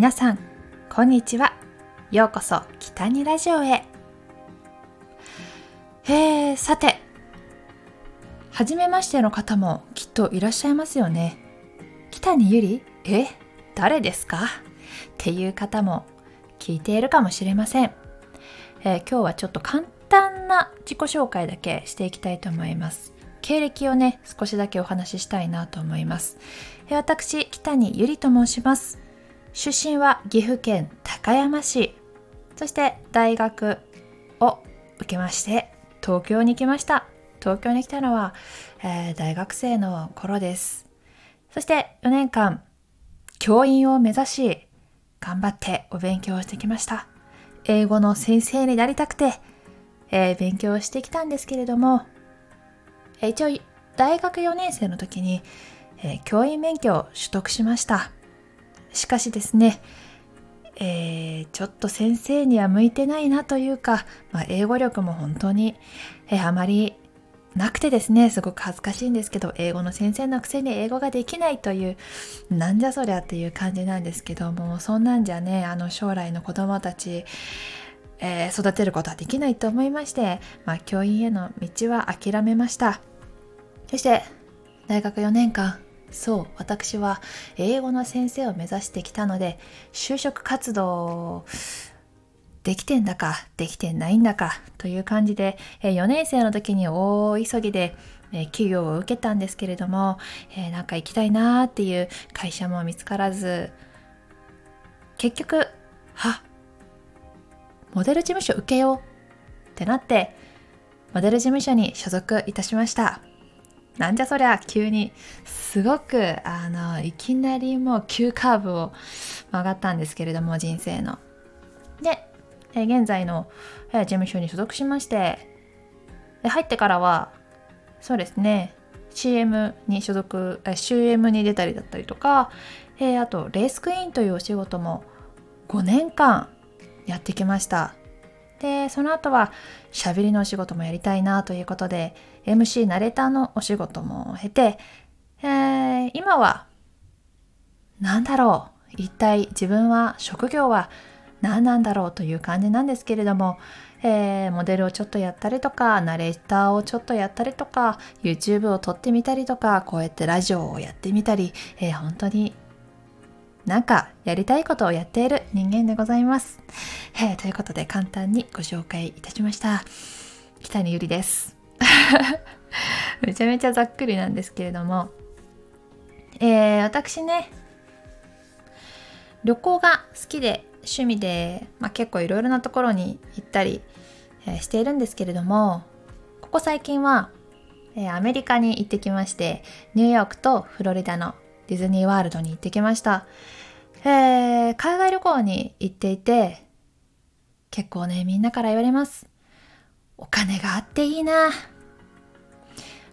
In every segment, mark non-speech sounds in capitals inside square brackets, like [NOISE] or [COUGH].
皆さんこんにちは。ようこそ北にラジオへ。えー、さて初めましての方もきっといらっしゃいますよね。北にゆりえ誰ですか？っていう方も聞いているかもしれません、えー、今日はちょっと簡単な自己紹介だけしていきたいと思います。経歴をね少しだけお話ししたいなと思います。私北にゆりと申します。出身は岐阜県高山市。そして大学を受けまして東京に来ました。東京に来たのは、えー、大学生の頃です。そして4年間教員を目指し頑張ってお勉強してきました。英語の先生になりたくて、えー、勉強してきたんですけれどもえ一応大学4年生の時に、え、教員免許を取得しました。しかしですね、えー、ちょっと先生には向いてないなというか、まあ、英語力も本当に、えー、あまりなくてですねすごく恥ずかしいんですけど英語の先生のくせに英語ができないというなんじゃそりゃっていう感じなんですけどもそんなんじゃねあの将来の子供たち、えー、育てることはできないと思いまして、まあ、教員への道は諦めました。そして大学4年間そう私は英語の先生を目指してきたので就職活動できてんだかできてないんだかという感じで4年生の時に大急ぎで企業を受けたんですけれどもなんか行きたいなーっていう会社も見つからず結局はモデル事務所受けようってなってモデル事務所に所属いたしました。なんじゃそりゃ急にすごくあのいきなりもう急カーブを曲がったんですけれども人生の。で、え現在の、え事務所に所属しましてで入ってからはそうですね CM に所属、え CM に出たりだったりとか、えあとレースクイーンというお仕事も5年間やってきました。でその後は喋りのお仕事もやりたいなということで MC ナレーターのお仕事も経て、えー、今は何だろう？一体自分は職業は何なんだろうという感じなんですけれども、えー、モデルをちょっとやったりとかナレーターをちょっとやったりとか YouTube を撮ってみたりとかこうやってラジオをやってみたり、えー、本当になんかやりたいことをやっている人間でございます。えー、ということで簡単にご紹介いたしました。北にゆりです。[LAUGHS] めちゃめちゃざっくりなんですけれども、えー、私ね、旅行が好きで趣味で、まあ、結構いろいろなところに行ったり、えー、しているんですけれども、ここ最近は、えー、アメリカに行ってきまして、ニューヨークとフロリダのディズニーワールドに行ってきました。えー、海外旅行に行っていて、結構ね、みんなから言われます。お金があっていいな。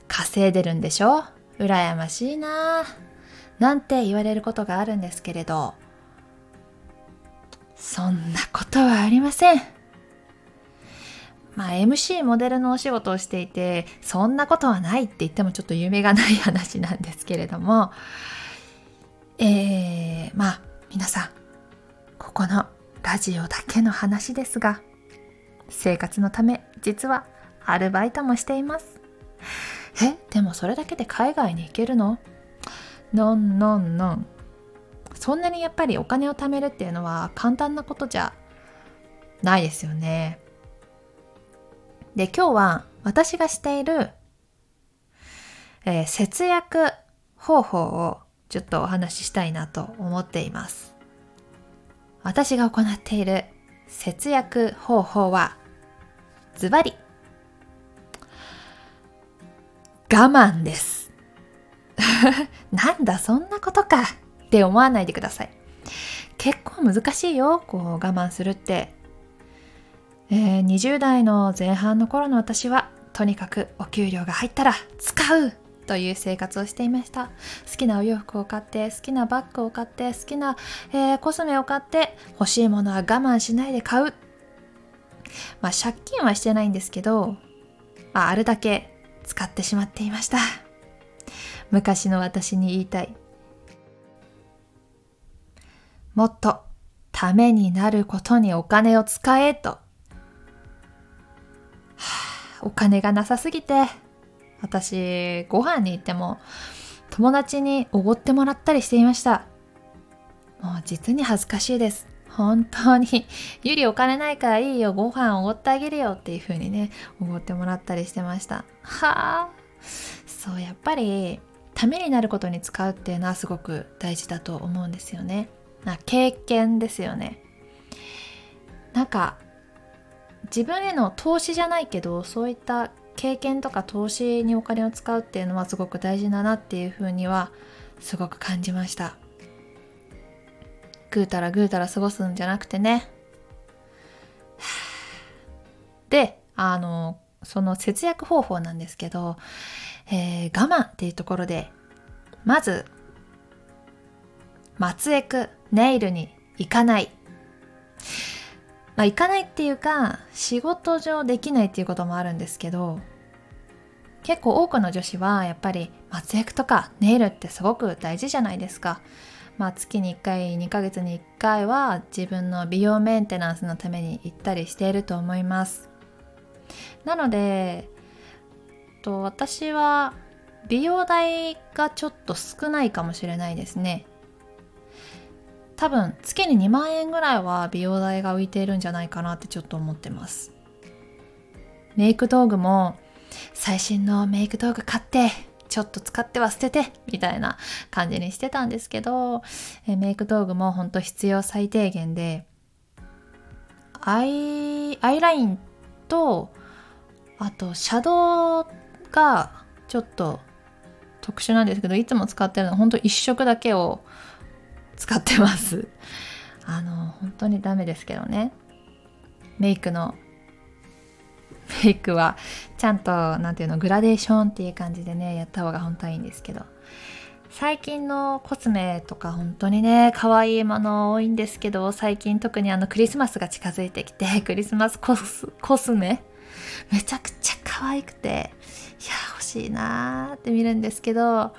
稼いでるんでしょ？羨ましいな。なんて言われることがあるんですけれど、そんなことはありません。まあ MC モデルのお仕事をしていて、そんなことはないって言ってもちょっと夢がない話なんですけれども、えー、まあ皆さんここのラジオだけの話ですが生活のため実はアルバイトもしています。えでもそれだけで海外に行けるの？のんのんのん。そんなにやっぱりお金を貯めるっていうのは簡単なことじゃないですよね。で今日は私がしている、えー、節約方法をちょっとお話ししたいなと思っています。私が行っている節約方法はズバリ我慢です。[LAUGHS] なんだそんなことかって思わないでください。結構難しいよ、こう我慢するって。えー、20代の前半の頃の私はとにかくお給料が入ったら使うという生活をしていました。好きなお洋服を買って好きなバッグを買って好きな、えー、コスメを買って欲しいものは我慢しないで買う。まあ借金はしてないんですけど、まあ、あるだけ使ってしまっていました。昔の私に言いたい。もっとためになることにお金を使えと。お金がなさすぎて、私、ご飯に行っても友達におごってもらったりしていました。もう実に恥ずかしいです。本当に、ゆりお金ないからいいよ、ご飯おごってあげるよっていう風にね、おごってもらったりしてました。はあ、そう、やっぱり、ためになることに使うっていうのはすごく大事だと思うんですよね。な経験ですよね。なんか、自分への投資じゃないけど、そういった経験とか投資にお金を使うっていうのはすごく大事だなっていう風にはすごく感じました。ぐうたらぐうたら過ごすんじゃなくてね。[SIGHS] であのその節約方法なんですけど、えー、我慢っていうところでまず松江区ネイルに行かない。まあ、行かないっていうか仕事上できないっていうこともあるんですけど結構多くの女子はやっぱり松役とかネイルってすごく大事じゃないですか。まあ、月に1回2ヶ月に1回は自分の美容メンテナンスのために行ったりしていると思いますなのでと私は美容代がちょっと少ないかもしれないですね多分月に2万円ぐらいは美容代が浮いているんじゃないかなってちょっと思ってます。メイク道具も最新のメイク道具買ってちょっと使っては捨ててみたいな感じにしてたんですけどえメイク道具もほんと必要最低限でアイアイラインとあとシャドウがちょっと特殊なんですけどいつも使ってるのは本当1色だけを使ってます。あの本当にダメですけどね。メイクのメイクはちゃんと何ていうのグラデーションっていう感じでねやった方が本当はいいんですけど。最近のコスメとか本当にね可愛いもの多いんですけど最近特にあのクリスマスが近づいてきてクリスマスコスコスメめちゃくちゃ可愛くていや欲しいなーって見るんですけど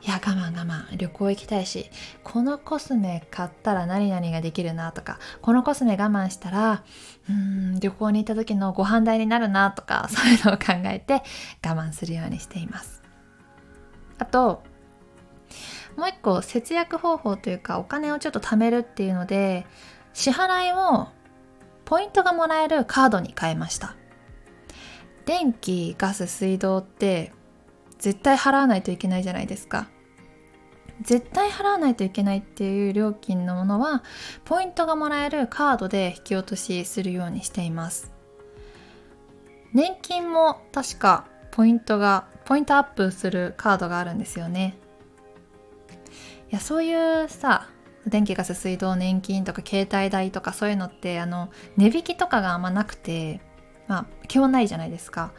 いや我慢我慢。旅行行きたいしこのコスメ買ったら何々ができるなとかこのコスメ我慢したらうん旅行に行った時のご飯代になるなとか [LAUGHS] そういうのを考えて我慢するようにしています。あともう一個節約方法というかお金をちょっと貯めるっていうので支払いをポイントがもらえるカードに変えました。電気ガス水道って絶対払わないといけないじゃないですか。絶対払わないといけないっていう料金のものはポイントがもらえるカードで引き落としするようにしています。年金も確かポイントがポイントアップするカードがあるんですよね。いやそういうさ電気ガス水道年金とか携帯代とかそういうのってあの値引きとかがあんまなくてまあ基本ないじゃないですか。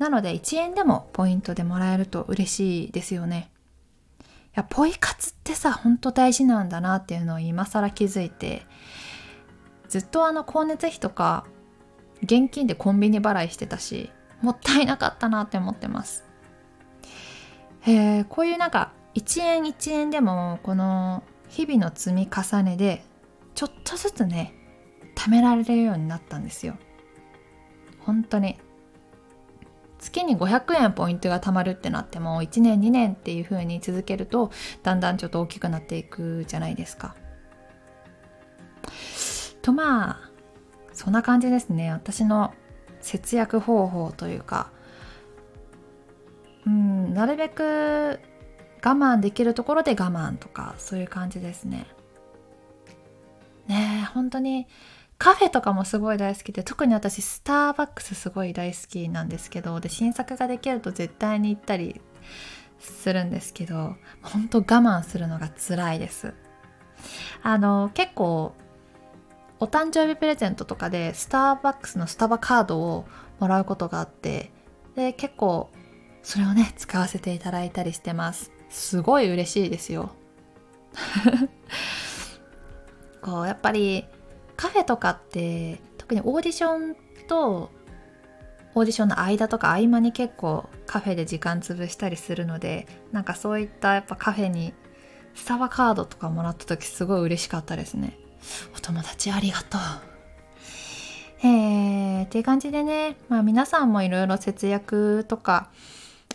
なので1円でもポイントでもらえると嬉しいですよね。いやポイ活ってさほんと大事なんだなっていうのを今更気づいてずっとあの光熱費とか現金でコンビニ払いしてたしもったいなかったなって思ってます。えー、こういうなんか1円1円でもこの日々の積み重ねでちょっとずつね貯められるようになったんですよ。本当に。月に500円ポイントが貯まるってなっても1年2年っていう風に続けるとだんだんちょっと大きくなっていくじゃないですか。とまあそんな感じですね私の節約方法というかうんなるべく我慢できるところで我慢とかそういう感じですね。ねえ本当にカフェとかもすごい大好きで特に私スターバックスすごい大好きなんですけどで新作ができると絶対に行ったりするんですけど本当我慢するのが辛いです。あの結構お誕生日プレゼントとかでスターバックスのスタバカードをもらうことがあってで結構それをね使わせていただいたりしてます。すごい嬉しいですよ。[LAUGHS] こうやっぱりカフェとかって特にオーディションとオーディションの間とか合間に結構カフェで時間潰したりするのでなんかそういったやっぱカフェにスタバカードとかもらった時すごい嬉しかったですねお友達ありがとう。えー、っていう感じでね、まあ皆さんもいろいろ節約とか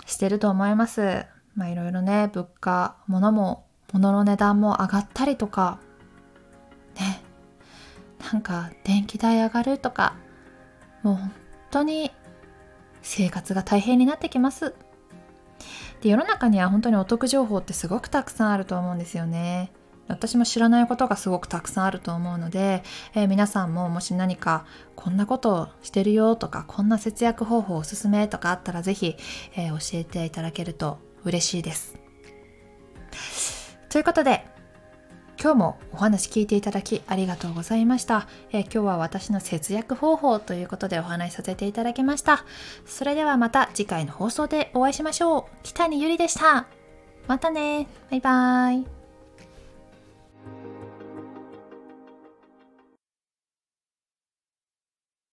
してると思います。まあいろいろね、物価、物も、物の値段も上がったりとか、ね、なんか電気代上がるとか、もう本当に生活が大変になってきます。で世の中には本当にお得情報ってすごくたくさんあると思うんですよね。私も知らないことがすごくたくさんあると思うので、えー、皆さんももし何かこんなことをしてるよとかこんな節約方法おすすめとかあったらぜひ、えー、教えていただけると嬉しいです。ということで今日もお話聞いていただきありがとうございました、えー、今日は私の節約方法ということでお話しさせていただきました。それではまた次回の放送でお会いしましょう。北にゆりでした。またね。バイバーイ。